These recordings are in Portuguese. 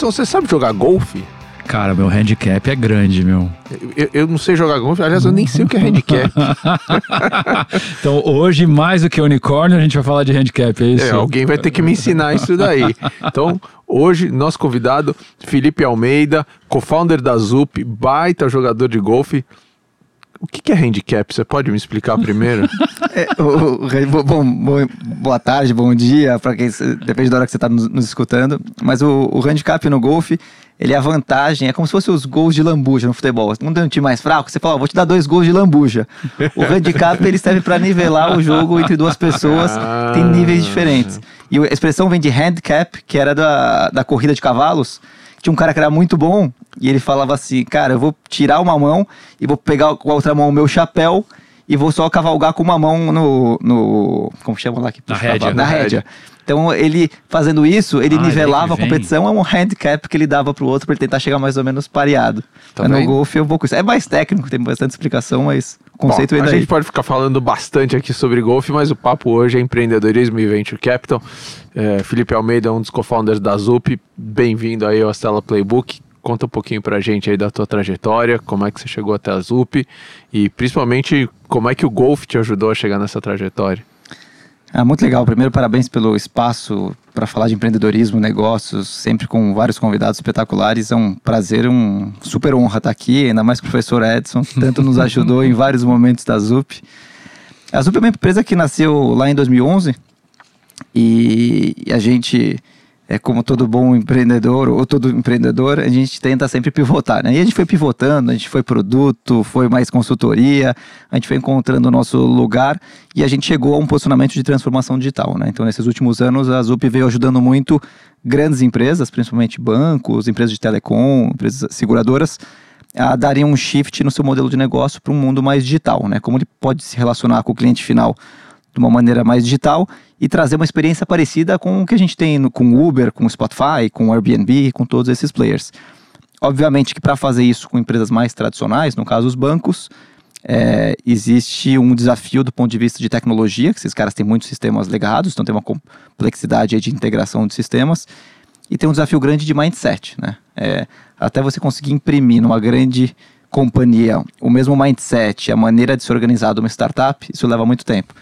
Você sabe jogar golfe? Cara, meu handicap é grande, meu. Eu, eu não sei jogar golfe, aliás, eu nem sei o que é handicap. então, hoje, mais do que unicórnio, a gente vai falar de handicap, é isso? É, alguém vai ter que me ensinar isso daí. Então, hoje, nosso convidado, Felipe Almeida, co-founder da ZUP, baita jogador de golfe. O que, é handicap? Você pode me explicar primeiro? é, o, o, bom, boa tarde, bom dia, para quem depende da hora que você está nos, nos, escutando. Mas o, o handicap no golfe ele é a vantagem, é como se fosse os gols de lambuja no futebol. Um tem um time mais fraco, você fala, oh, vou te dar dois gols de lambuja. O handicap ele serve para nivelar o jogo entre duas pessoas, tem níveis diferentes. E a expressão vem de handicap, que era da, da corrida de cavalos. Tinha um cara que era muito bom e ele falava assim: Cara, eu vou tirar uma mão e vou pegar com a outra mão o meu chapéu e vou só cavalgar com uma mão no. no como chama lá? Que na rédea. Na rédea. Então, ele fazendo isso, ele ah, nivelava a competição, é um handicap que ele dava pro outro para ele tentar chegar mais ou menos pareado. Tá no golfe é um pouco isso. É mais técnico, tem bastante explicação, mas o conceito Bom, ainda A gente pode ficar falando bastante aqui sobre golfe, mas o papo hoje é empreendedorismo e venture capital. É, Felipe Almeida, um dos co-founders da ZUP, bem-vindo aí ao Stella Playbook. Conta um pouquinho pra gente aí da tua trajetória, como é que você chegou até a ZUP e principalmente como é que o golfe te ajudou a chegar nessa trajetória. Ah, muito legal. Primeiro, parabéns pelo espaço para falar de empreendedorismo, negócios, sempre com vários convidados espetaculares. É um prazer, um super honra estar aqui, ainda mais o professor Edson, que tanto nos ajudou em vários momentos da ZUP. A ZUP é uma empresa que nasceu lá em 2011 e a gente é como todo bom empreendedor ou todo empreendedor, a gente tenta sempre pivotar, né? E a gente foi pivotando, a gente foi produto, foi mais consultoria, a gente foi encontrando o nosso lugar e a gente chegou a um posicionamento de transformação digital, né? Então, nesses últimos anos, a Zup veio ajudando muito grandes empresas, principalmente bancos, empresas de telecom, empresas seguradoras, a darem um shift no seu modelo de negócio para um mundo mais digital, né? Como ele pode se relacionar com o cliente final de uma maneira mais digital e trazer uma experiência parecida com o que a gente tem no, com Uber, com Spotify, com Airbnb, com todos esses players. Obviamente que para fazer isso com empresas mais tradicionais, no caso os bancos, é, existe um desafio do ponto de vista de tecnologia, que esses caras têm muitos sistemas legados, então tem uma complexidade de integração de sistemas, e tem um desafio grande de mindset, né? É, até você conseguir imprimir numa grande companhia o mesmo mindset, a maneira de se organizar de uma startup, isso leva muito tempo.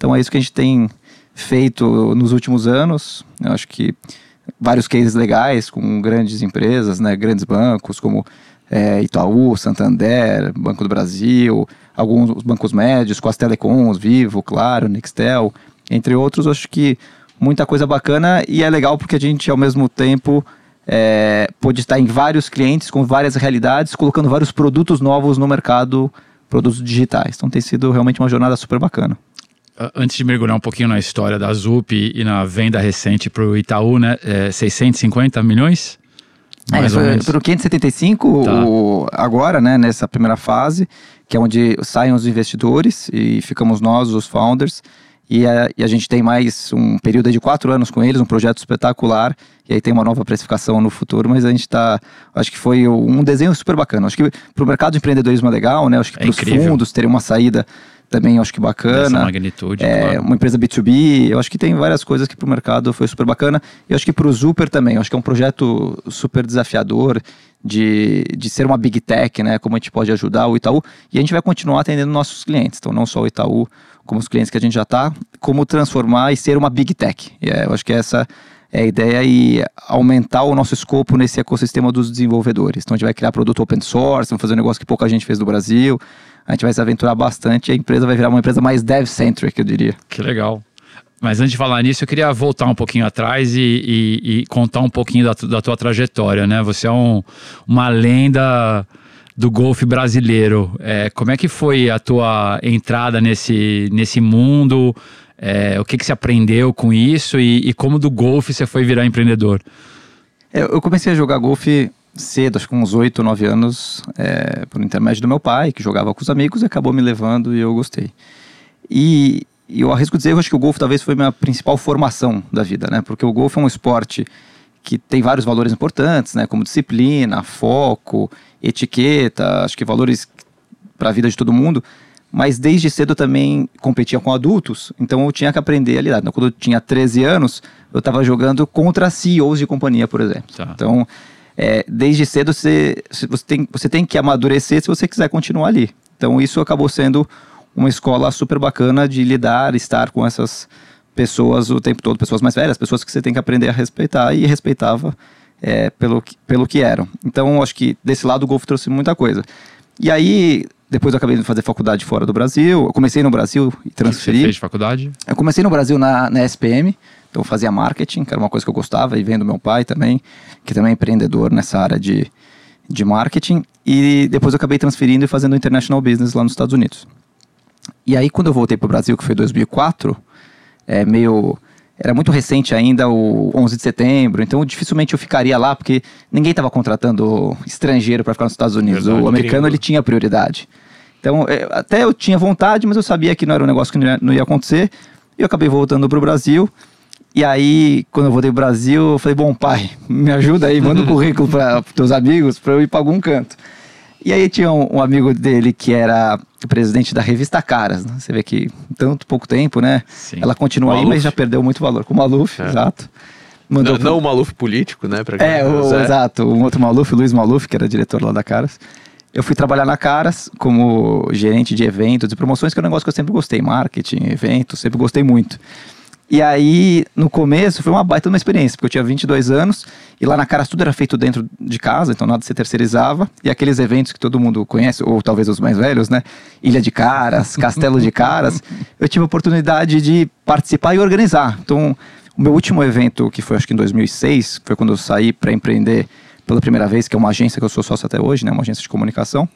Então é isso que a gente tem feito nos últimos anos. Eu acho que vários cases legais com grandes empresas, né, grandes bancos como é, Itaú, Santander, Banco do Brasil, alguns bancos médios, com as telecoms, Vivo, Claro, Nextel, entre outros. Acho que muita coisa bacana e é legal porque a gente, ao mesmo tempo, é, pode estar em vários clientes com várias realidades, colocando vários produtos novos no mercado, produtos digitais. Então tem sido realmente uma jornada super bacana antes de mergulhar um pouquinho na história da ZUP e na venda recente para o Itaú, né? É 650 milhões? É, mais é, ou menos. Para o 575, tá. o, agora, né, nessa primeira fase, que é onde saem os investidores e ficamos nós, os founders, e a, e a, gente tem mais um período de quatro anos com eles, um projeto espetacular, e aí tem uma nova precificação no futuro, mas a gente está, acho que foi um desenho super bacana. Acho que para o mercado de empreendedorismo é legal, né? Acho que é para os fundos terem uma saída também acho que bacana. Essa magnitude, é, claro. Uma empresa B2B, eu acho que tem várias coisas que para o mercado foi super bacana. E eu acho que para o Super também, eu acho que é um projeto super desafiador de, de ser uma big tech, né? Como a gente pode ajudar o Itaú. E a gente vai continuar atendendo nossos clientes. Então, não só o Itaú, como os clientes que a gente já está, como transformar e ser uma big tech. E é, eu acho que essa é a ideia e aumentar o nosso escopo nesse ecossistema dos desenvolvedores. Então a gente vai criar produto open source, vamos fazer um negócio que pouca gente fez no Brasil a gente vai se aventurar bastante e a empresa vai virar uma empresa mais dev-centric, eu diria. Que legal. Mas antes de falar nisso, eu queria voltar um pouquinho atrás e, e, e contar um pouquinho da, da, tua trajetória, né? Você é um, uma lenda do golfe brasileiro. É, como é que foi a tua entrada nesse, nesse mundo? É, o que, que você aprendeu com isso e, e como do golfe você foi virar empreendedor? É, eu comecei a jogar golfe cedo, acho que uns 8, 9 anos, é, por intermédio do meu pai, que jogava com os amigos e acabou me levando e eu gostei. E, e eu arrisco dizer, eu acho que o golfe talvez foi minha principal formação da vida, né? Porque o golfe é um esporte que tem vários valores importantes, né? Como disciplina, foco, etiqueta, acho que valores para a vida de todo mundo. Mas desde cedo também competia com adultos, então eu tinha que aprender a lidar. Então, quando eu tinha 13 anos, eu estava jogando contra CEOs de companhia, por exemplo. Tá. Então, é, desde cedo você, você, tem, você tem que amadurecer se você quiser continuar ali. Então, isso acabou sendo uma escola super bacana de lidar, estar com essas pessoas o tempo todo, pessoas mais velhas, pessoas que você tem que aprender a respeitar e respeitava é, pelo, que- pelo que eram. Então, acho que desse lado o golfe trouxe muita coisa. E aí, depois eu acabei de fazer faculdade fora do Brasil, eu comecei no Brasil e Você transferi. fez de faculdade? Eu comecei no Brasil na, na SPM, então eu fazia marketing, que era uma coisa que eu gostava, e vendo meu pai também, que também é empreendedor nessa área de, de marketing. E depois eu acabei transferindo e fazendo International Business lá nos Estados Unidos. E aí, quando eu voltei para o Brasil, que foi 2004, é meio. Era muito recente ainda o 11 de setembro, então dificilmente eu ficaria lá, porque ninguém estava contratando estrangeiro para ficar nos Estados Unidos. Verdade, o americano ele tinha prioridade. Então, é, até eu tinha vontade, mas eu sabia que não era um negócio que não ia, não ia acontecer. E eu acabei voltando para o Brasil. E aí, quando eu voltei pro Brasil, eu falei, bom, pai, me ajuda aí, manda um currículo para teus amigos para eu ir para algum canto. E aí tinha um, um amigo dele que era o presidente da revista Caras. né? Você vê que tanto pouco tempo, né? Sim. Ela continua aí, mas já perdeu muito valor. Com o Maluf, É. exato. Não, Mandou não o Maluf político, né? Pra é, o, Zé. exato. Um outro Maluf, o Luiz Maluf, que era diretor lá da Caras. Eu fui trabalhar na Caras como gerente de eventos e promoções, que é um negócio que eu sempre gostei. Marketing, eventos, sempre gostei muito. E aí, no começo, foi uma baita uma experiência, porque eu tinha 22 anos e lá na Caras tudo era feito dentro de casa, então nada se terceirizava. E aqueles eventos que todo mundo conhece, ou talvez os mais velhos, né? Ilha de Caras, Castelo de Caras. Eu tive a oportunidade de participar e organizar. Então, o meu último evento, que foi acho que em 2006, foi quando eu saí para empreender pela primeira vez, que é uma agência que eu sou sócio até hoje, né? Uma agência de comunicação.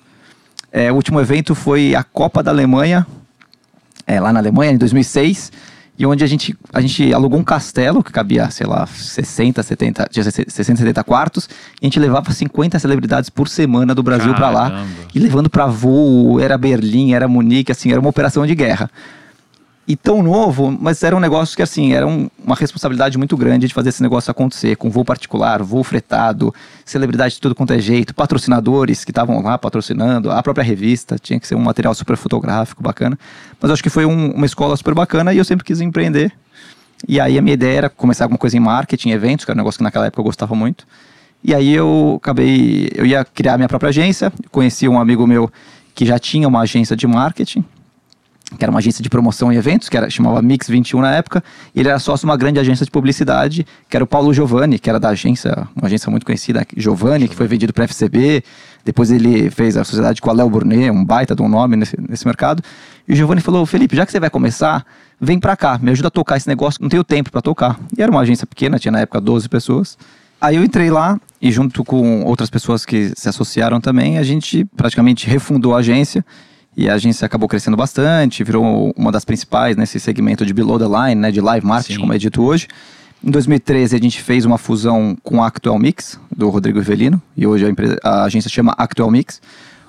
É, o último evento foi a Copa da Alemanha, é, lá na Alemanha, em 2006, e onde a gente, a gente alugou um castelo que cabia, sei lá, 60, 70, tinha 60, 70 quartos, e a gente levava 50 celebridades por semana do Brasil para lá, e levando para voo, era Berlim, era Munique, assim, era uma operação de guerra. E tão novo, mas era um negócio que, assim, era um- uma responsabilidade muito grande de fazer esse negócio acontecer, com voo particular, voo fretado, celebridade de tudo quanto é jeito, patrocinadores que estavam lá patrocinando, a própria revista, tinha que ser um material super fotográfico, bacana. Mas acho que foi um- uma escola super bacana e eu sempre quis empreender. E aí a minha ideia era começar alguma coisa em marketing, eventos, que era um negócio que naquela época eu gostava muito. E aí eu acabei, eu ia criar minha própria agência, conheci um amigo meu que já tinha uma agência de marketing, que era uma agência de promoção e eventos, que era, chamava Mix 21 na época, e ele era sócio de uma grande agência de publicidade, que era o Paulo Giovanni, que era da agência, uma agência muito conhecida, Giovanni, que foi vendido para FCB, depois ele fez a sociedade com a Léo Burnet, um baita de um nome nesse, nesse mercado, e o Giovanni falou, Felipe, já que você vai começar, vem pra cá, me ajuda a tocar esse negócio, não tenho tempo para tocar. E era uma agência pequena, tinha na época 12 pessoas, Aí eu entrei lá e junto com outras pessoas que se associaram também, a gente praticamente refundou a agência e a agência acabou crescendo bastante, virou uma das principais nesse segmento de below the line, né, de live marketing, Sim. como é dito hoje. Em 2013 a gente fez uma fusão com a Actual Mix, do Rodrigo Rivelino, e hoje a, empresa, a agência chama Actual Mix.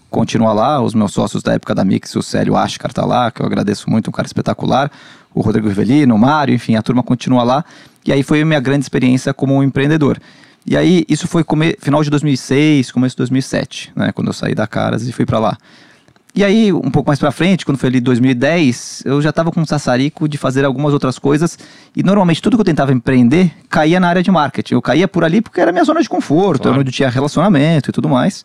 Continua lá, os meus sócios da época da Mix, o Célio Ashkar tá lá, que eu agradeço muito, um cara espetacular. O Rodrigo Rivelino, o Mário, enfim, a turma continua lá. E aí foi a minha grande experiência como empreendedor. E aí, isso foi come- final de 2006, começo de 2007, né? Quando eu saí da Caras e fui pra lá. E aí, um pouco mais pra frente, quando foi ali 2010, eu já tava com um sassarico de fazer algumas outras coisas. E normalmente tudo que eu tentava empreender caía na área de marketing. Eu caía por ali porque era minha zona de conforto, Claro. onde tinha relacionamento e tudo mais.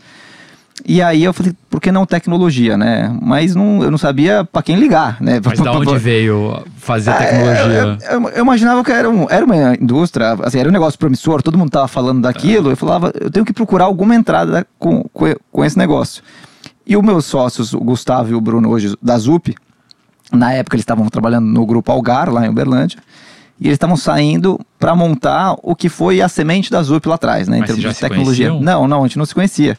E aí eu falei, por que não tecnologia, né? Mas não, eu não sabia pra quem ligar, né? Mas da onde veio fazer a É, tecnologia? Eu, eu- eu imaginava que era, um- era uma indústria, assim, era um negócio promissor, todo mundo tava falando daquilo. Eu falava, eu tenho que procurar alguma entrada com, com, com esse negócio. E os meus sócios, o Gustavo e o Bruno, hoje da ZUP, na época eles estavam trabalhando no grupo Algar, lá em Uberlândia. E eles estavam saindo para montar o que foi a semente da ZUP lá atrás, né? Em Mas termos de já se tecnologia. conheciam? Não, não, a gente não se conhecia.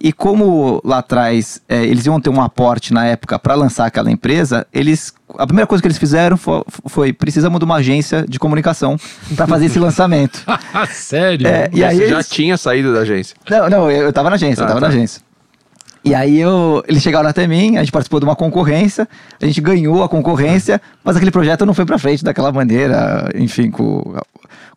E como lá atrás é, eles iam ter um aporte na época para lançar aquela empresa, eles a primeira coisa que eles fizeram foi, foi precisamos de uma agência de comunicação para fazer esse lançamento. Sério? É, e aí Você já eles- tinha saído da agência. Não, não, eu, eu tava na agência, eu Ah, tava tá. na agência. E aí eu, eles chegaram até mim, a gente participou de uma concorrência, a gente ganhou a concorrência, mas aquele projeto não foi pra frente daquela maneira, enfim, com,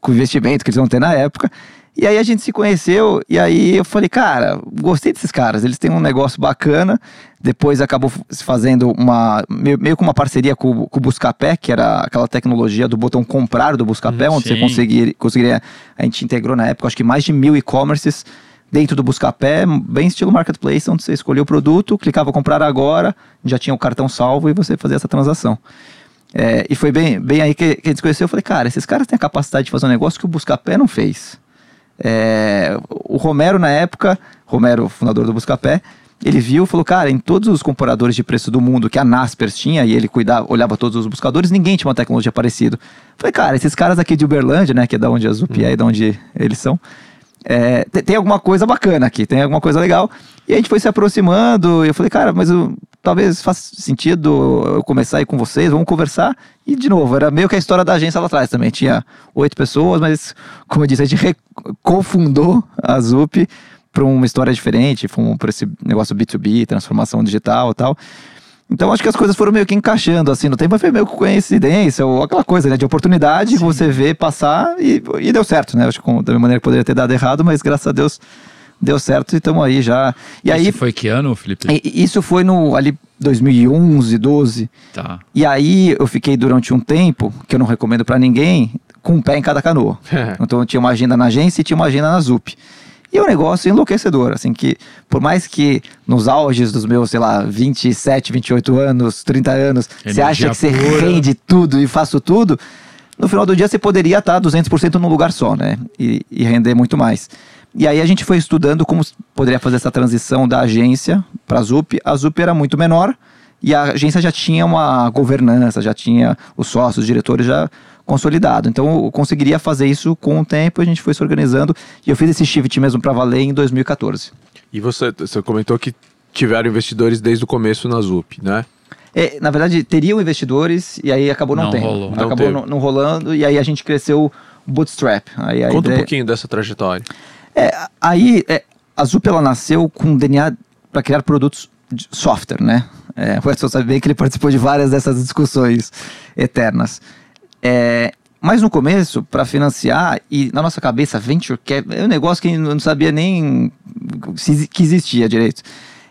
com o investimento que eles vão ter na época. E aí a gente se conheceu, e aí eu falei, cara, gostei desses caras, eles têm um negócio bacana. Depois acabou se fazendo uma meio, meio com uma parceria com, com o Buscapé, que era aquela tecnologia do botão comprar do Buscapé, Hum, onde você sim. conseguiria, conseguiria. A gente integrou na época, acho que mais de mil e-commerces dentro do Buscapé, bem estilo marketplace, onde você escolhia o produto, clicava comprar agora, já tinha o cartão salvo e você fazia essa transação. É, e foi bem, bem aí que, que a gente conheceu. Eu falei, cara, esses caras têm a capacidade de fazer um negócio que o Buscapé não fez. É, o Romero, na época, Romero, fundador do Buscapé, ele viu e falou, cara, em todos os comparadores de preço do mundo que a Naspers tinha, e ele cuidava, olhava todos os buscadores, ninguém tinha uma tecnologia parecida. Falei, cara, esses caras aqui de Uberlândia, né, que é da onde a Zup é e da onde eles são, é, tem, alguma coisa bacana aqui, tem alguma coisa legal. E a gente foi se aproximando, e eu falei, cara, mas eu- talvez faça sentido eu começar aí com vocês, vamos conversar. E, de novo, era meio que a história da agência lá atrás também. Tinha oito pessoas, mas, como eu disse, a gente cofundou a Zup para uma história diferente, para esse negócio B2B, transformação digital e tal. Então acho que as coisas foram meio que encaixando, assim, no tempo foi meio que coincidência, ou aquela coisa, né, de oportunidade que você vê passar e, e deu certo, né? Acho que da mesma maneira que poderia ter dado errado, mas graças a Deus deu certo e estamos aí já. E aí, Isso foi que ano, Felipe? isso foi no ali 2011, 12. Tá. E aí eu fiquei durante um tempo, que eu não recomendo pra ninguém, com um pé em cada canoa. então eu tinha uma agenda na agência e tinha uma agenda na ZUP. E é um negócio enlouquecedor, assim, que por mais que nos auges dos meus, sei lá, 27, 28 anos, 30 anos, você Energia acha que você pura. rende tudo e faço tudo, no final do dia você poderia estar 200% num lugar só, né? E, e render muito mais. E aí a gente foi estudando como poderia fazer essa transição da agência para a ZUP. A ZUP era muito menor e a agência já tinha uma governança, já tinha os sócios, os diretores já consolidado. Então eu conseguiria fazer isso com o tempo, a gente foi se organizando e eu fiz esse shift mesmo para valer em 2014. E você, você comentou que tiveram investidores desde o começo na ZUP, né? É, na verdade, teriam investidores e aí acabou não, Não tendo. rolou. Não Acabou não, não rolando e aí a gente cresceu bootstrap. Aí Conta um ideia- pouquinho dessa trajetória. É, aí é, a Zup ela nasceu com DNA para criar produtos de software, né? É, o Edson sabe bem que ele participou de várias dessas discussões eternas. É, mas no começo, para financiar, e na nossa cabeça, venture cap é um negócio que eu não sabia nem que existia direito.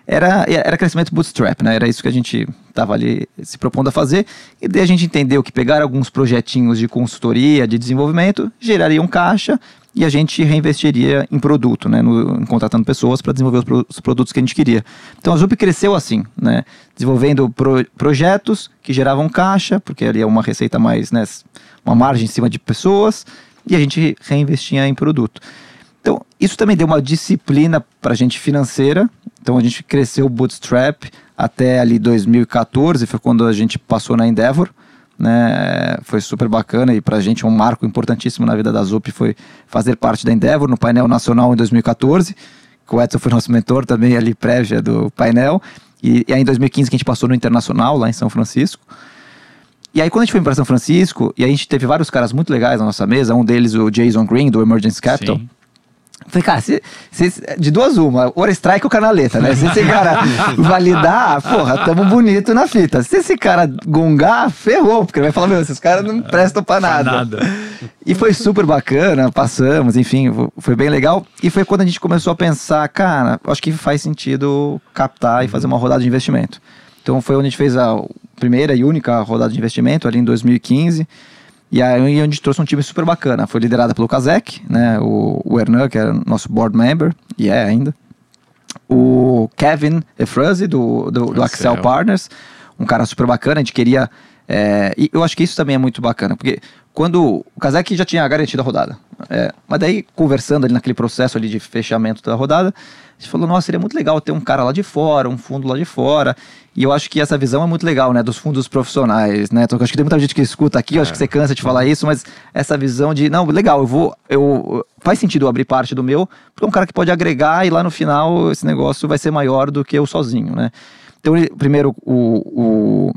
Era, era crescimento bootstrap, né? Era isso que a gente estava ali se propondo a fazer. E daí a gente entendeu que pegar alguns projetinhos de consultoria, de desenvolvimento, gerariam caixa e a gente reinvestiria em produto, né? No, contratando pessoas para desenvolver os, pro- os produtos que a gente queria. Então a Zup cresceu assim, né? Desenvolvendo pro- projetos que geravam caixa, porque ali é uma receita mais, né? Uma margem em cima de pessoas, e a gente reinvestia em produto. Então, isso também deu uma disciplina para a gente financeira. Então, a gente cresceu o Bootstrap até ali 2014, foi quando a gente passou na Endeavor. Né? Foi super bacana e para a gente um marco importantíssimo na vida da Zup foi fazer parte da Endeavor no painel nacional em 2014. que O Edson foi nosso mentor também ali prévia do painel. E, e aí em 2015 que a gente passou no Internacional lá em São Francisco. E aí, quando a gente foi para São Francisco, e a gente teve vários caras muito legais na nossa mesa, um deles o Jason Green, do Emergence Capital. Sim. Falei, cara, se, se- de duas uma, ou strike ou canaleta, né? Se esse cara validar, porra, tamo bonito na fita. Se esse cara gongar, ferrou, porque ele vai falar, meu, esses caras não prestam pra nada. nada. E foi super bacana, passamos, enfim, fo- foi bem legal. E foi quando a gente começou a pensar, cara, acho que faz sentido captar e fazer uma rodada de investimento. Então foi onde a gente fez a primeira e única rodada de investimento, ali em 2015. E aí onde a gente trouxe um time super bacana. Foi liderada pelo Kazek, né? O, o Hernan, que era nosso board member, e é ainda. O Kevin Efrazi, do, do, do Axel Axel. Partners, um cara super bacana. A gente queria. é, e eu acho que isso também é muito bacana, porque quando o Kazek já tinha garantido a rodada, é, mas daí conversando ali naquele processo ali de fechamento da rodada, a gente falou: nossa, seria muito legal ter um cara lá de fora, um fundo lá de fora. E eu acho que essa visão é muito legal, né, dos fundos profissionais, né? Então, acho que tem muita gente que escuta aqui, eu acho que você cansa de falar isso, mas essa visão de, não, legal, eu vou, eu faz sentido eu abrir parte do meu, porque é um cara que pode agregar e lá no final esse negócio vai ser maior do que eu sozinho, né? Então, ele- primeiro o,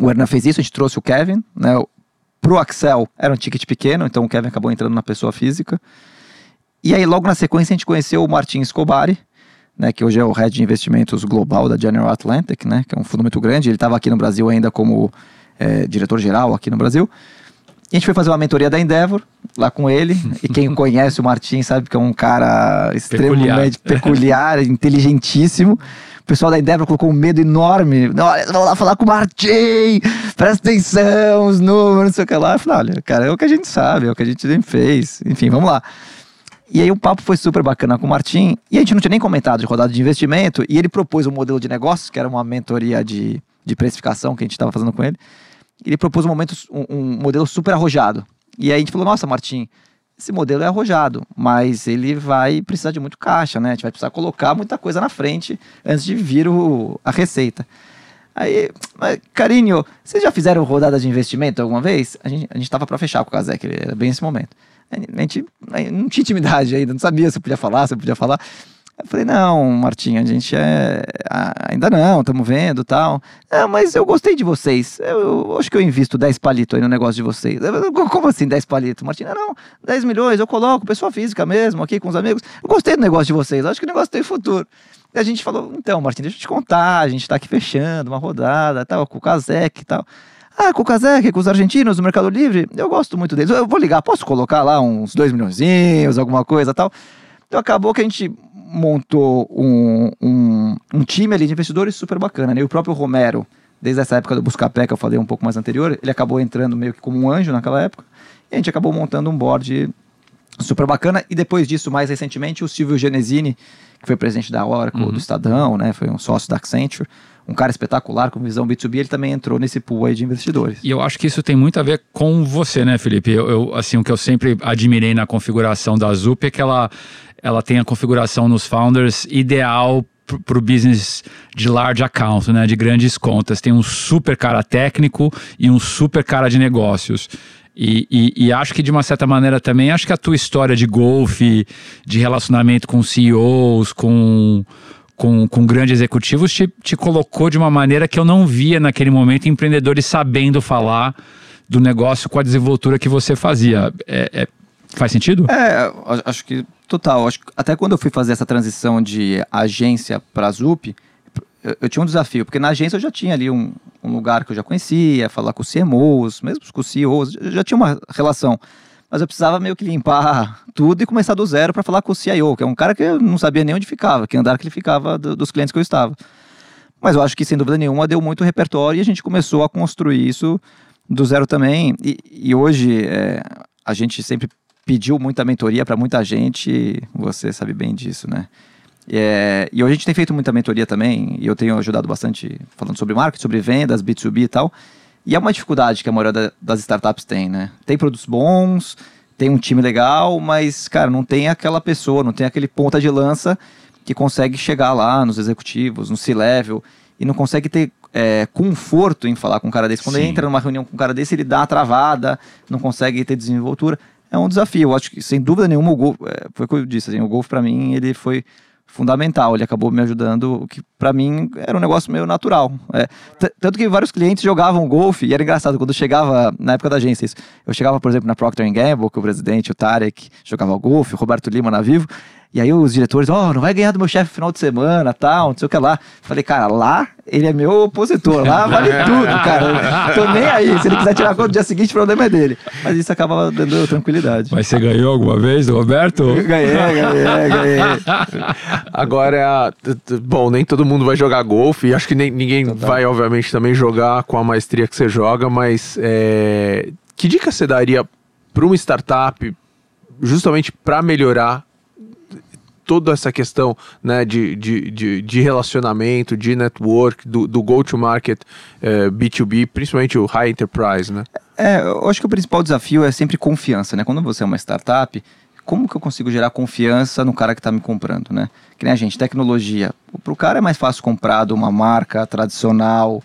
o, o Hernan fez isso, a gente trouxe o Kevin, né? Pro Axel era um ticket pequeno, então o Kevin acabou entrando na pessoa física. E aí, logo na sequência, a gente conheceu o Martin Escobari, né, que hoje é o Head de Investimentos Global da General Atlantic, né, que é um fundo muito grande. Ele estava aqui no Brasil ainda como é, diretor-geral aqui no Brasil. E a gente foi fazer uma mentoria da Endeavor, lá com ele. E quem conhece o Martin sabe que é um cara extremamente peculiar, peculiar inteligentíssimo. O pessoal da Endeavor colocou um medo enorme. Olha, vamos lá falar com o Martin, presta atenção, os números, não sei o que lá. Eu falei, olha, cara, é o que a gente sabe, é o que a gente fez. Enfim, vamos lá. E aí o papo foi super bacana com o Martin. E a gente não tinha nem comentado de rodada de investimento. E ele propôs um modelo de negócios, que era uma mentoria de, de precificação que a gente estava fazendo com ele ele propôs um, momento, um, um, modelo super arrojado. E aí a gente falou, nossa, Martim, esse modelo é arrojado, mas ele vai precisar de muito caixa, né? A gente vai precisar colocar muita coisa na frente antes de vir o, a receita. Aí, carinho, vocês já fizeram rodada de investimento alguma vez? A gente estava para fechar com o Kazek, era bem esse momento. A gente, não tinha intimidade ainda, não sabia se eu podia falar, se eu podia falar. Eu falei, não, Martinho, a gente é. Ainda não, estamos vendo tal. É, mas eu gostei de vocês. Eu, eu, acho que eu invisto 10 palitos aí no negócio de vocês. Como assim 10 palitos? Martinho, não, 10 milhões, eu coloco, pessoa física mesmo, aqui com os amigos. Eu gostei do negócio de vocês, acho que o negócio tem futuro. E a gente falou, então, Martinho, deixa eu te contar, a gente está aqui fechando uma rodada, tal, com o Kazek e tal. Ah, com o Kazek, com os argentinos no Mercado Livre, eu gosto muito deles. Eu vou ligar, posso colocar lá uns 2 milhões, alguma coisa tal. Então acabou que a gente montou um, um, um, time ali de investidores super bacana, né? E o próprio Romero, desde essa época do Buscapé, que eu falei um pouco mais anterior, ele acabou entrando meio que como um anjo naquela época, e a gente acabou montando um board super bacana, e depois disso, mais recentemente, o Silvio Genesini, que foi presidente da Oracle, uhum. do Estadão, né? Foi um sócio da Accenture, um cara espetacular com visão B2B, ele também entrou nesse pool aí de investidores. E eu acho que isso tem muito a ver com você, né, Felipe? Eu, eu assim, o que eu sempre admirei na configuração da Zup é que ela ela tem a configuração nos founders ideal para o business de large account, né, de grandes contas. Tem um super cara técnico e um super cara de negócios. E, e, e, acho que de uma certa maneira também, acho que a tua história de golfe, de relacionamento com CEOs, com, com, com grandes executivos, te, te colocou de uma maneira que eu não via naquele momento empreendedores sabendo falar do negócio com a desenvoltura que você fazia. É, é, faz sentido? É, acho que Total, acho que até quando eu fui fazer essa transição de agência para ZUP, eu, eu, tinha um desafio, porque na agência eu já tinha ali um, um lugar que eu já conhecia, falar com os CMOs, mesmo com os CEOs, eu já tinha uma relação. Mas eu precisava meio que limpar tudo e começar do zero para falar com o CIO, que é um cara que eu não sabia nem onde ficava, que andar que ele ficava do, dos clientes que eu estava. Mas eu acho que, sem dúvida nenhuma, deu muito repertório e a gente começou a construir isso do zero também. E, e hoje é, a gente sempre pediu muita mentoria para muita gente, você sabe bem disso, né? É, e hoje a gente tem feito muita mentoria também, e eu tenho ajudado bastante falando sobre marketing, sobre vendas, B2B e tal. E é uma dificuldade que a maioria das startups tem, né? Tem produtos bons, tem um time legal, mas, cara, não tem aquela pessoa, não tem aquele ponta de lança que consegue chegar lá nos executivos, no C-level, e não consegue ter é, conforto em falar com um cara desse. Quando Sim. entra numa reunião com um cara desse, ele dá a travada, não consegue ter desenvoltura é um desafio. Eu acho que, sem dúvida nenhuma, o golfe, é, foi o que eu disse, assim, o golfe para mim, ele foi fundamental. Ele acabou me ajudando, que para mim era um negócio meio natural. É, tanto que vários clientes jogavam golfe, e era engraçado, quando chegava, na época da agência, isso, eu chegava, por exemplo, na Procter Gamble, que o presidente, o Tarek, jogava golfe, o Roberto Lima na Vivo, e aí os diretores, ó, oh, não vai ganhar do meu chefe final de semana, tal, não sei o que lá. Falei, cara, lá ele é meu opositor, lá vale tudo, cara. Tô nem aí. Se ele quiser tirar conta no dia seguinte, o problema é dele. Mas isso acaba dando tranquilidade. Mas você ganhou alguma vez, Roberto? Ganhei, ganhei, ganhei. Agora, bom, nem todo mundo vai jogar golfe, e acho que nem, ninguém Total. vai, obviamente, também jogar com a maestria que você joga, mas é, que dica você daria para uma startup justamente para melhorar toda essa questão né, de, de, de, de relacionamento, de network, do, do go-to-market eh, B2B, principalmente o high enterprise, né? É, eu acho que o principal desafio é sempre confiança, né? Quando você é uma startup, como que eu consigo gerar confiança no cara que está me comprando, né? Que nem a gente, tecnologia. Para o cara é mais fácil comprar de uma marca tradicional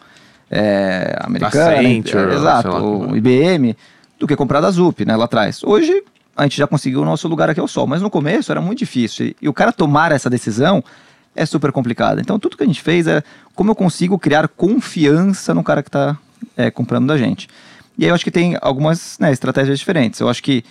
é, americana, Accenture, é, exato, o IBM, do que comprar da Zup, né, lá atrás. Hoje a gente já conseguiu o nosso lugar aqui ao sol. Mas no começo era muito difícil. E, o cara tomar essa decisão é super complicado. Então tudo que a gente fez é como eu consigo criar confiança no cara que está é, comprando da gente. E aí eu acho que tem algumas né, estratégias diferentes. Eu acho que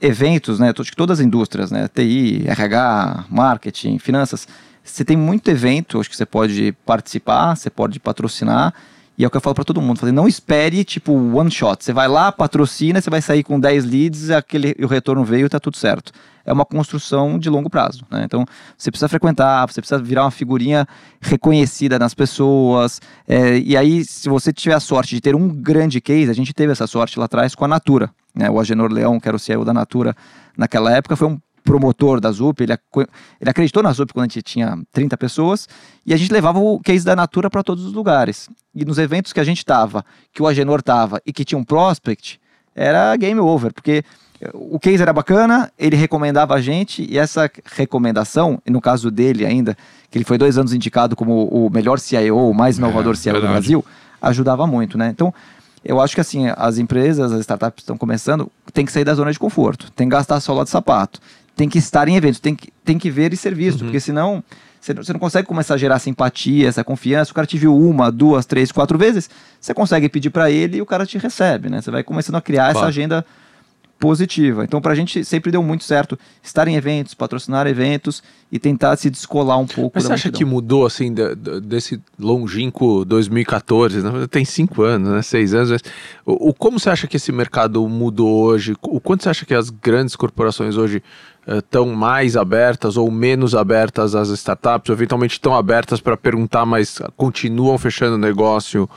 eventos, né, acho que todas as indústrias, né, TI, RH, marketing, finanças, você tem muito evento, acho que você pode participar, você pode patrocinar E é o que eu falo para todo mundo, falei, não espere tipo one shot. Você vai lá, patrocina, você vai sair com 10 leads, aquele o retorno veio tá tudo certo. É uma construção de longo prazo, né? Então, você precisa frequentar, você precisa virar uma figurinha reconhecida nas pessoas. É, e aí, se você tiver a sorte de ter um grande case, a gente teve essa sorte lá atrás com a Natura. Né? O Agenor Leão, que era o CEO da Natura naquela época, foi um promotor da ZUP, ele, ele acreditou na ZUP quando a gente tinha 30 pessoas, e a gente levava o case da Natura para todos os lugares. E nos eventos que a gente estava, que o Agenor estava e que tinha um prospect, era game over, porque o case era bacana, ele recomendava a gente, e essa recomendação, e no caso dele ainda, que ele foi dois anos indicado como o melhor CIO, o mais é, inovador é, CIO verdade. do Brasil, ajudava muito, né? Então, eu acho que assim, as empresas, as startups que estão começando, tem que sair da zona de conforto, tem que gastar sola de sapato, tem que estar em eventos, tem que, tem que ver e ser visto, uhum. porque senão você não, você não consegue começar a gerar simpatia, essa confiança. O cara te viu uma, duas, três, quatro vezes, você consegue pedir para ele e o cara te recebe, né? Você vai começando a criar claro. essa agenda positiva. Então, para a gente sempre deu muito certo estar em eventos, patrocinar eventos e tentar se descolar um pouco. Mas você acha que mudou, assim, de, de, desse longínquo 2014? Né? Tem cinco anos, né? Seis anos. Mas, o, o, como você acha que esse mercado mudou hoje? O quanto você acha que as grandes corporações hoje estão uh, mais abertas ou menos abertas às startups? Ou eventualmente estão abertas para perguntar, mas continuam fechando negócio?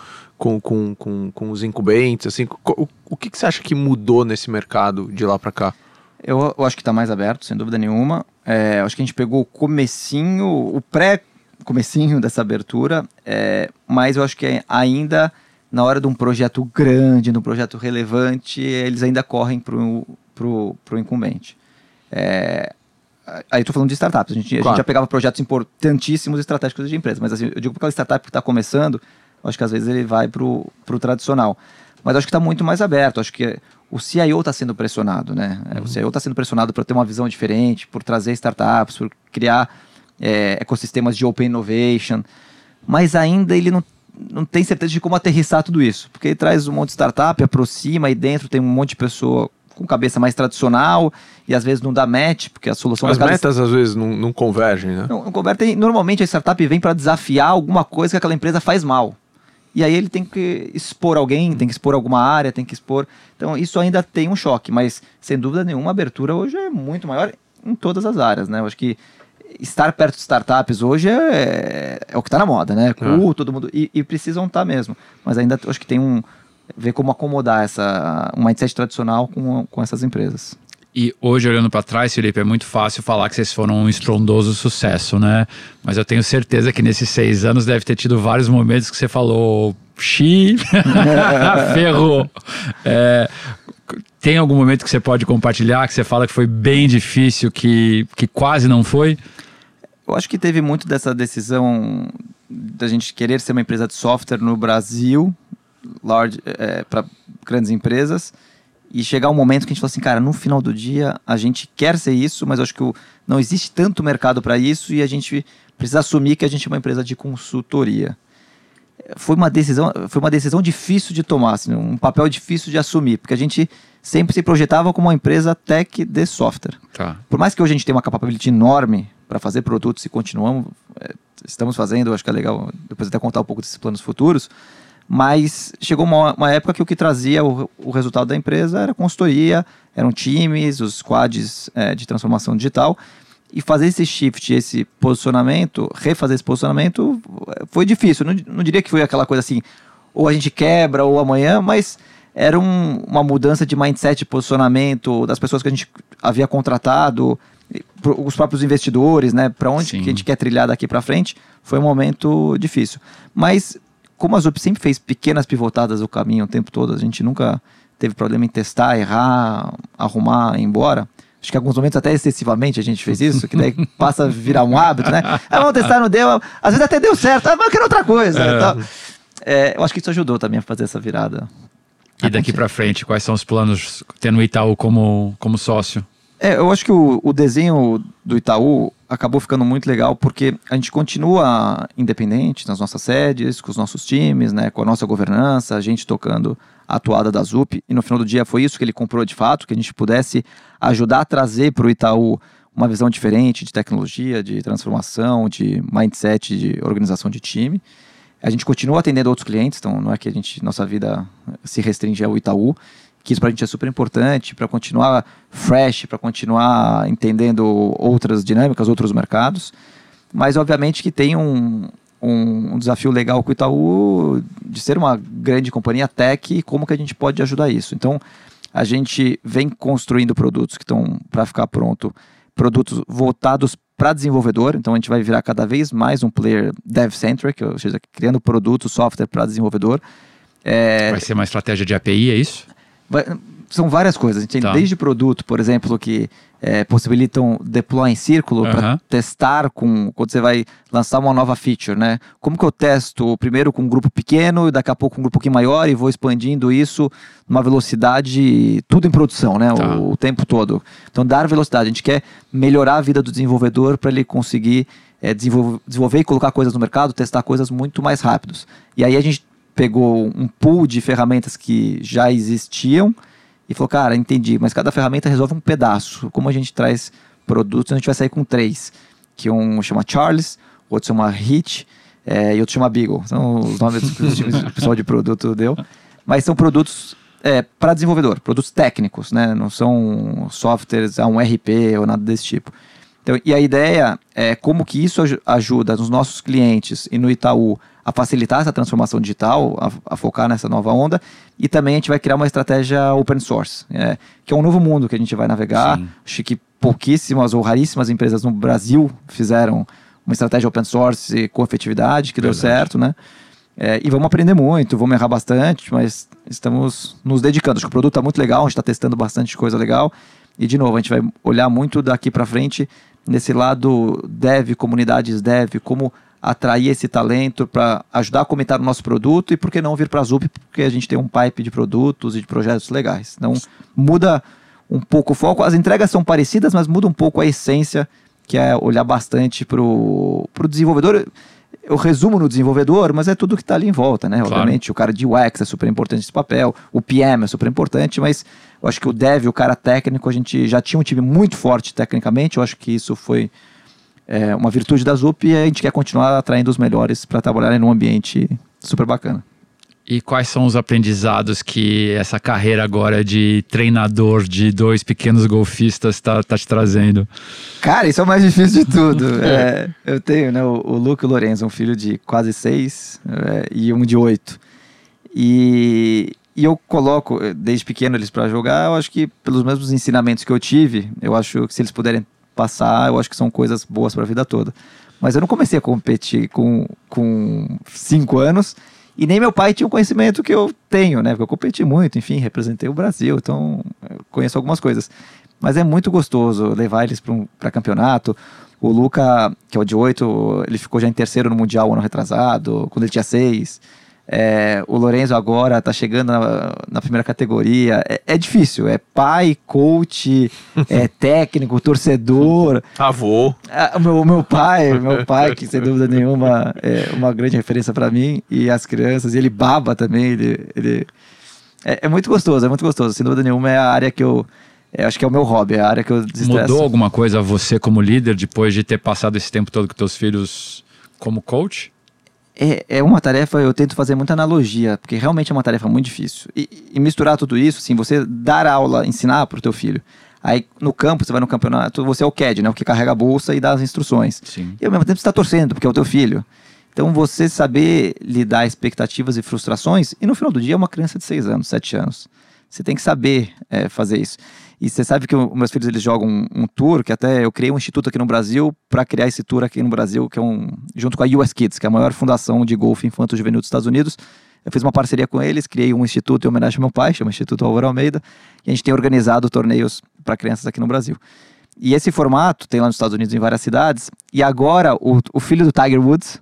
Com, com, com, com os incumbentes? Assim, o, o que, que você acha que mudou nesse mercado de lá para cá? Eu, eu, acho que está mais aberto, sem dúvida nenhuma. É, acho que a gente pegou o comecinho, o pré-comecinho dessa abertura, é, mas eu acho que ainda na hora de um projeto grande, de um projeto relevante, eles ainda correm para o incumbente. É, aí estou falando de startups, a gente, claro. a gente já pegava projetos importantíssimos estratégicos de empresa, mas assim, eu digo para aquela startup que está começando, acho que às vezes ele vai para o tradicional. Mas acho que está muito mais aberto. Acho que o CIO está sendo pressionado, né? Uhum. O CIO está sendo pressionado por ter uma visão diferente, por trazer startups, por criar é, ecossistemas de open innovation. Mas ainda ele não, não tem certeza de como aterrissar tudo isso. Porque ele traz um monte de startup, aproxima e dentro tem um monte de pessoa com cabeça mais tradicional e às vezes não dá match, porque a solução... As metas às vezes não, não convergem, né? Não, não convergem. Normalmente a startup vem para desafiar alguma coisa que aquela empresa faz mal. E aí ele tem que expor alguém, tem que expor alguma área, tem que expor. Então isso ainda tem um choque, mas sem dúvida nenhuma a abertura hoje é muito maior em todas as áreas, né? Eu acho que estar perto de startups hoje é, é o que está na moda, né? Cool, é. todo mundo. E, e precisam estar tá mesmo. Mas ainda acho que tem um. ver como acomodar essa, um mindset tradicional com, com essas empresas. E hoje, olhando para trás, Felipe, é muito fácil falar que vocês foram um estrondoso sucesso, né? Mas eu tenho certeza que nesses seis anos deve ter tido vários momentos que você falou, xi, ferrou. É, tem algum momento que você pode compartilhar, que você fala que foi bem difícil, que, que quase não foi? Eu acho que teve muito dessa decisão da gente querer ser uma empresa de software no Brasil, é, para grandes empresas, e chegar um momento que a gente fala assim, cara, no final do dia a gente quer ser isso, mas eu acho que o, não existe tanto mercado para isso e a gente precisa assumir que a gente é uma empresa de consultoria. Foi uma decisão, foi uma decisão difícil de tomar, assim, um papel difícil de assumir, porque a gente sempre se projetava como uma empresa tech de software. Tá. Por mais que hoje a gente tenha uma capacidade enorme para fazer produtos e continuamos, é, estamos fazendo, acho que é legal depois até contar um pouco desses planos futuros, mas chegou uma, uma, época que o que trazia o, o, resultado da empresa era consultoria, eram times, os squads é, de transformação digital. E fazer esse shift, esse posicionamento, refazer esse posicionamento, foi difícil. Não, não diria que foi aquela coisa assim, ou a gente quebra ou amanhã, mas era um, uma mudança de mindset, de posicionamento das pessoas que a gente havia contratado, os próprios investidores, né? Para onde que a gente quer trilhar daqui para frente, foi um momento difícil. Mas como a Zup sempre fez pequenas pivotadas do caminho o tempo todo, a gente nunca teve problema em testar, errar, arrumar, ir embora. Acho que em alguns momentos até excessivamente a gente fez isso, que daí passa a virar um hábito, né? Ah, vamos testar, não deu. Às vezes até deu certo, ah, mas eu quero outra coisa. É. Então, é, eu acho que isso ajudou também a fazer essa virada. E daqui para frente, quais são os planos tendo o Itaú como, como sócio? É, eu acho que o, o, desenho do Itaú acabou ficando muito legal porque a gente continua independente nas nossas sedes, com os nossos times, né, com a nossa governança, a gente tocando a atuada da ZUP. E no final do dia foi isso que ele comprou de fato, que a gente pudesse ajudar a trazer para o Itaú uma visão diferente de tecnologia, de transformação, de mindset, de organização de time. A gente continua atendendo outros clientes, então não é que a gente, nossa vida se restringe ao Itaú, que isso para a gente é super importante para continuar fresh, para continuar entendendo outras dinâmicas, outros mercados. Mas obviamente que tem um, um, um, desafio legal com o Itaú de ser uma grande companhia tech e como que a gente pode ajudar isso. Então, a gente vem construindo produtos que estão para ficar pronto, produtos voltados para desenvolvedor, então a gente vai virar cada vez mais um player dev-centric, ou seja, criando produto, software para desenvolvedor. É... Vai ser uma estratégia de API, é isso? São várias coisas. A gente tem tá. desde produto, por exemplo, que é, possibilitam deploy em círculo para testar com quando você vai lançar uma nova feature, né? Como que eu testo primeiro com um grupo pequeno e daqui a pouco com um grupo um pouquinho maior e vou expandindo isso numa velocidade tudo em produção, né? Tá. O, o, tempo todo. Então dar velocidade. A gente quer melhorar a vida do desenvolvedor para ele conseguir é, desenvolver, desenvolver e colocar coisas no mercado, testar coisas muito mais rápidos. E aí a gente pegou um pool de ferramentas que já existiam e falou, cara, entendi, mas cada ferramenta resolve um pedaço. Como a gente traz produtos, a gente vai sair com três. Que um chama Charles, outro chama Hit é, e outro chama Beagle. São os nomes que o pessoal de produto deu. Mas são produtos é, para desenvolvedor, produtos técnicos, né? Não são softwares, um RP ou nada desse tipo. Então, e a ideia é como que isso ajuda nos nossos clientes e no Itaú a facilitar essa transformação digital, a, a, focar nessa nova onda. E também a gente vai criar uma estratégia open source, é, que é um novo mundo que a gente vai navegar. Sim. Acho que pouquíssimas ou raríssimas empresas no Brasil fizeram uma estratégia open source com efetividade, que Verdade. deu certo, né? É, e vamos aprender muito, vamos errar bastante, mas estamos nos dedicando. Acho que o produto está muito legal, a gente está testando bastante coisa legal. E, de novo, a gente vai olhar muito daqui para frente nesse lado dev, comunidades dev, como atrair esse talento para ajudar a comentar o nosso produto e por que não vir para a Zup, porque a gente tem um pipe de produtos e de projetos legais. Então muda um pouco o foco, as entregas são parecidas, mas muda um pouco a essência, que é olhar bastante para o desenvolvedor. Eu resumo no desenvolvedor, mas é tudo que está ali em volta, né? Claro. Obviamente, o cara de UX é super importante esse papel, o PM é super importante, mas eu acho que o dev, o cara técnico, a gente já tinha um time muito forte tecnicamente, eu acho que isso foi é uma virtude da ZUP e a gente quer continuar atraindo os melhores para trabalhar em um ambiente super bacana. E quais são os aprendizados que essa carreira agora de treinador de dois pequenos golfistas está tá te trazendo? Cara, isso é o mais difícil de tudo. é, eu tenho né, o, o Luke e o Lorenzo, um filho de quase seis é, e um de oito. E, e eu coloco, desde pequeno eles para jogar, eu acho que pelos mesmos ensinamentos que eu tive, eu acho que se eles puderem passar, eu acho que são coisas boas para a vida toda. Mas eu não comecei a competir com, com cinco anos e nem meu pai tinha o conhecimento que eu tenho, né? Porque eu competi muito, enfim, representei o Brasil, então conheço algumas coisas. Mas é muito gostoso levar eles para um, campeonato. O Luca, que é o de oito, ele ficou já em terceiro no Mundial ano retrasado, quando ele tinha seis. É, o Lorenzo agora está chegando na, na, primeira categoria. É, é, difícil. É pai, coach, é técnico, torcedor. Avô. É, o meu, meu pai, meu pai, que sem dúvida nenhuma é uma grande referência para mim e as crianças. E ele baba também. Ele, ele é, é, muito gostoso, é muito gostoso. Sem dúvida nenhuma é a área que eu. É, acho que é o meu hobby, é a área que eu desestresso. Mudou alguma coisa você como líder depois de ter passado esse tempo todo com teus filhos como coach? É, é uma tarefa, eu tento fazer muita analogia, porque realmente é uma tarefa muito difícil. E, e misturar tudo isso, assim, você dar aula, ensinar para o teu filho. Aí no campo, você vai no campeonato, você é o CAD, né? O que carrega a bolsa e dá as instruções. Sim. E ao mesmo tempo você está torcendo, porque é o teu filho. Então você saber lidar expectativas e frustrações, e no final do dia é uma criança de 6 anos, 7 anos. Você tem que saber é, fazer isso. E você sabe que os meus filhos eles jogam um, um, tour, que até eu criei um instituto aqui no Brasil para criar esse tour aqui no Brasil, que é um junto com a US Kids, que é a maior fundação de golfe infanto juvenil dos Estados Unidos. Eu fiz uma parceria com eles, criei um instituto em homenagem ao meu pai, chama Instituto Álvaro Almeida, e a gente tem organizado torneios para crianças aqui no Brasil. E esse formato tem lá nos Estados Unidos em várias cidades, e agora o, o filho do Tiger Woods,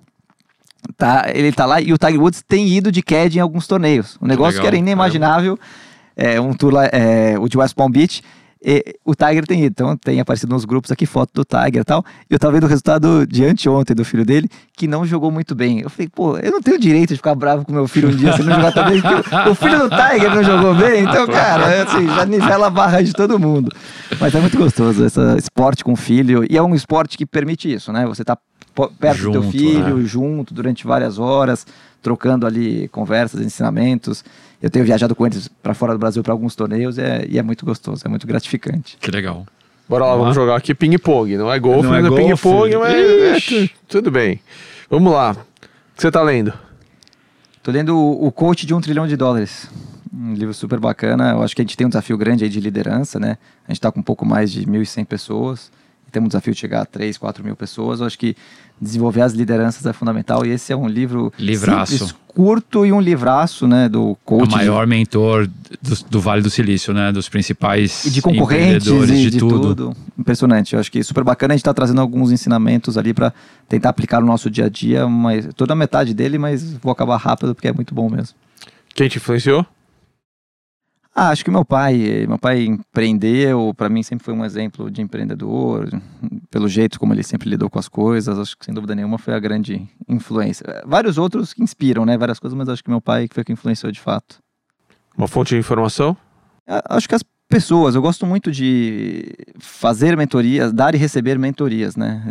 tá, ele tá lá e o Tiger Woods tem ido de CAD em alguns torneios. Um negócio que, que era inimaginável. É é, um tour lá, é, o de West Palm Beach. E, o Tiger tem ido, então tem aparecido nos grupos aqui foto do Tiger e tal. Eu tava vendo o resultado de anteontem do filho dele, que não jogou muito bem. Eu falei, pô, eu não tenho direito de ficar bravo com meu filho um dia se não jogar tão bem. o filho do Tiger não jogou bem, então, cara, é assim, já nivela a barra de todo mundo. Mas é muito gostoso esse esporte com filho. E é um esporte que permite isso, né? Você tá perto junto, do teu filho, né? junto, durante várias horas trocando ali conversas, ensinamentos. Eu tenho viajado com eles para fora do Brasil para alguns torneios é, e é muito gostoso, é muito gratificante. Que legal. Bora lá, vamos jogar aqui ping-pong. Não é golfe, Não é mas é ping-pong, mas é, tudo bem. Vamos lá. O que você tá lendo? Tô lendo o o Coach de um Trilhão de Dólares. Um livro super bacana. Eu acho que a gente tem um desafio grande aí de liderança, né? A gente está com um pouco mais de 1.100 pessoas. Temos um desafio de chegar a 3, 4 mil pessoas. Eu acho que desenvolver as lideranças é fundamental. E esse é um livro Livraço. simples, curto e um livraço, né? Do O coach. de- maior mentor do, do Vale do Silício, né? Dos principais E de concorrentes e de, de, tudo. tudo. Impressionante. Eu acho que é super bacana. A gente está trazendo alguns ensinamentos ali para tentar aplicar no nosso dia a dia. Mas, toda a metade dele, mas vou acabar rápido porque é muito bom mesmo. Quem te influenciou? Ah, acho que meu pai, meu pai empreendeu, para mim sempre foi um exemplo de empreendedor, pelo jeito como ele sempre lidou com as coisas, acho que sem dúvida nenhuma foi a grande influência. Vários outros que inspiram, né, várias coisas, mas acho que meu pai foi que influenciou de fato. Uma fonte de informação? Acho que as pessoas, eu gosto muito de fazer mentorias, dar e receber mentorias, né?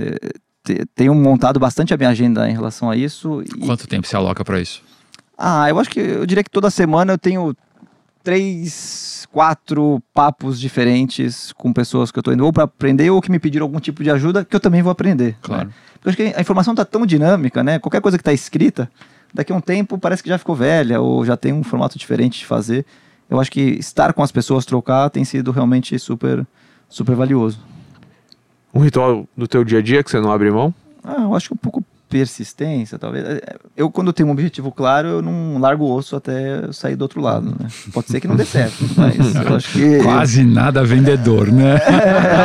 Te- Tenho montado bastante a minha agenda em relação a isso. e- Quanto tempo você aloca para isso? Ah, eu acho que eu diria que toda semana eu tenho três, quatro papos diferentes com pessoas que eu tô indo ou para aprender ou que me pediram algum tipo de ajuda que eu também vou aprender. Claro. né? Porque eu acho que a informação tá tão dinâmica, né? Qualquer coisa que tá escrita, daqui a um tempo parece que já ficou velha ou já tem um formato diferente de fazer. Eu acho que estar com as pessoas, trocar, tem sido realmente super, super valioso. Um ritual do teu dia a dia que você não abre mão? Ah, eu acho que um pouco persistência, talvez. É, Eu, quando tenho um objetivo claro, eu não largo o osso até eu sair do outro lado, né? Pode ser que não dê certo, mas eu acho que... Quase nada vendedor, né?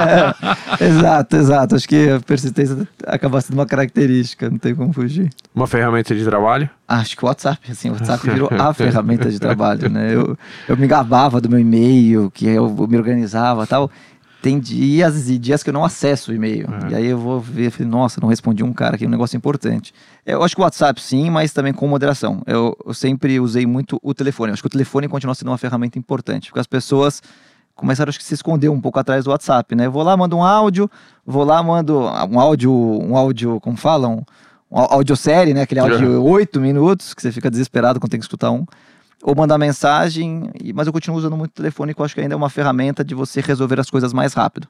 exato, exato. Acho que a persistência acaba sendo uma característica, não tem como fugir. Uma ferramenta de trabalho? Acho que o WhatsApp, assim, o WhatsApp virou a ferramenta de trabalho, né? Eu, eu me gabava do meu e-mail, que eu me organizava e tal. Tem dias e dias que eu não acesso o e-mail. É. E aí eu vou ver, falei, nossa, não respondi um cara aqui, um negócio importante. Eu acho que o WhatsApp sim, mas também com moderação. Eu, eu sempre usei muito o telefone. Eu acho que o telefone continua sendo uma ferramenta importante, porque as pessoas começaram acho que se esconder um pouco atrás do WhatsApp, né? Eu vou lá, mando um áudio, vou lá, mando um áudio, um áudio, como falam? Um audiosérie, né? Aquele áudio de Uhum. oito minutos, que você fica desesperado quando tem que escutar um. Ou mandar mensagem, mas eu continuo usando muito o telefone, que eu acho que ainda é uma ferramenta de você resolver as coisas mais rápido.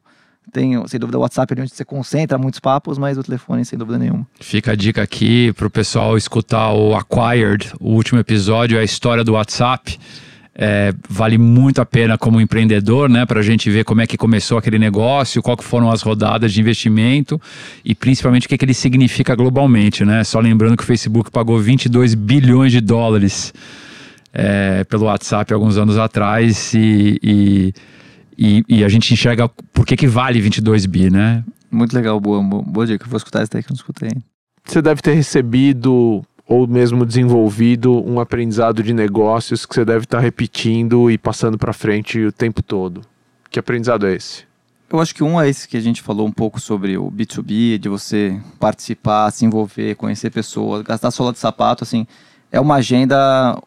Tem, sem dúvida, o WhatsApp ali onde você concentra muitos papos, mas o telefone, sem dúvida nenhuma. Fica a dica aqui pro pessoal escutar o Acquired, o último episódio, a história do WhatsApp. É, vale muito a pena como empreendedor, né? Para a gente ver como é que começou aquele negócio, qual que foram as rodadas de investimento e principalmente o que, que ele significa globalmente, né? Só lembrando que o Facebook pagou 22 bilhões de dólares é, pelo WhatsApp alguns anos atrás e, e, e- e a gente enxerga por que, que vale 22 bi, né? Muito legal, boa, boa, dica. Vou escutar esse daí que eu não escutei. Você deve ter recebido ou mesmo desenvolvido um aprendizado de negócios que você deve estar repetindo e passando para frente o tempo todo. Que aprendizado é esse? Eu acho que um é esse que a gente falou um pouco sobre o B2B, de você participar, se envolver, conhecer pessoas, gastar sola de sapato, assim, é uma agenda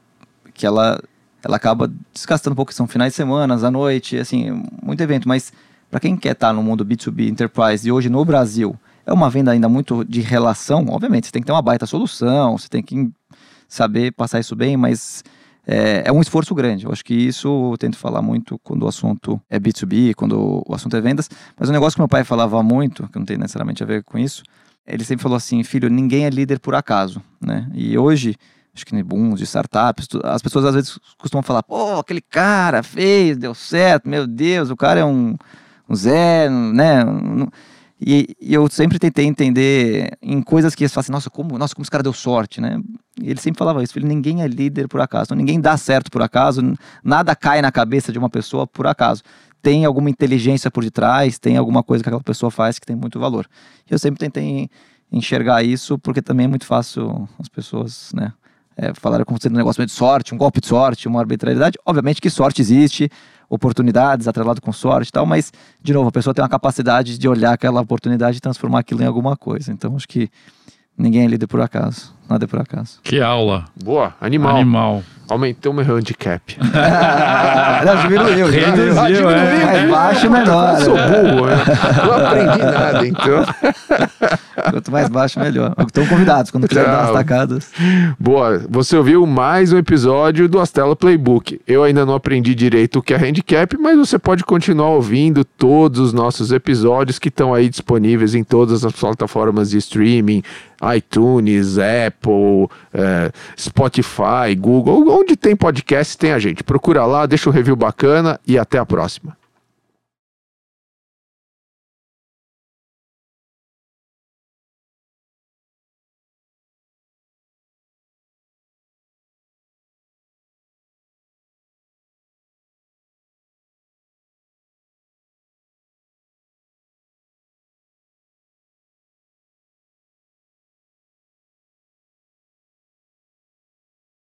que ela, ela acaba desgastando um pouco, são finais de semana, à noite, assim, muito evento, mas para quem quer estar no mundo B2B, Enterprise, e hoje no Brasil, é uma venda ainda muito de relação, obviamente, você tem que ter uma baita solução, você tem que saber passar isso bem, mas é, é um esforço grande. Eu acho que isso eu tento falar muito quando o assunto é B2B, quando o assunto é vendas. Mas um negócio que meu pai falava muito, que não tem necessariamente a ver com isso, ele sempre falou assim, filho, ninguém é líder por acaso, né? E hoje, acho que em booms de startups, tu- as pessoas às vezes costumam falar, pô, aquele cara fez, deu certo, meu Deus, o cara é um, um Zé, né? E, e eu sempre tentei entender em coisas que eles falam assim, nossa, como, nossa, como esse cara deu sorte, né? E ele sempre falava isso, filho, ninguém é líder por acaso, ninguém dá certo por acaso, nada cai na cabeça de uma pessoa por acaso. Tem alguma inteligência por detrás, tem alguma coisa que aquela pessoa faz que tem muito valor. E eu sempre tentei enxergar isso, porque também é muito fácil as pessoas, né? É, falaram como sendo um negócio meio de sorte, um golpe de sorte, uma arbitrariedade. Obviamente que sorte existe, oportunidades atrelado com sorte e tal, mas, de novo, a pessoa tem uma capacidade de olhar aquela oportunidade e transformar aquilo em alguma coisa. Então, acho que ninguém é líder por acaso, nada é por acaso. Que aula. Boa, animal. Animal. Aumentou meu handicap. Não, diminuiu, Reduziu, Ah, diminuiu. é. Mais baixo, menor. Eu sou burro, né? Não aprendi nada, então. Quanto mais baixo, melhor. Estão convidados quando quiser dar umas tacadas. Boa. Você ouviu mais um episódio do Astela Playbook. Eu ainda não aprendi direito o que é handicap, mas você pode continuar ouvindo todos os nossos episódios que estão aí disponíveis em todas as plataformas de streaming, iTunes, Apple, é, Spotify, Google, onde tem podcast tem a gente. Procura lá, deixa um review bacana e até a próxima.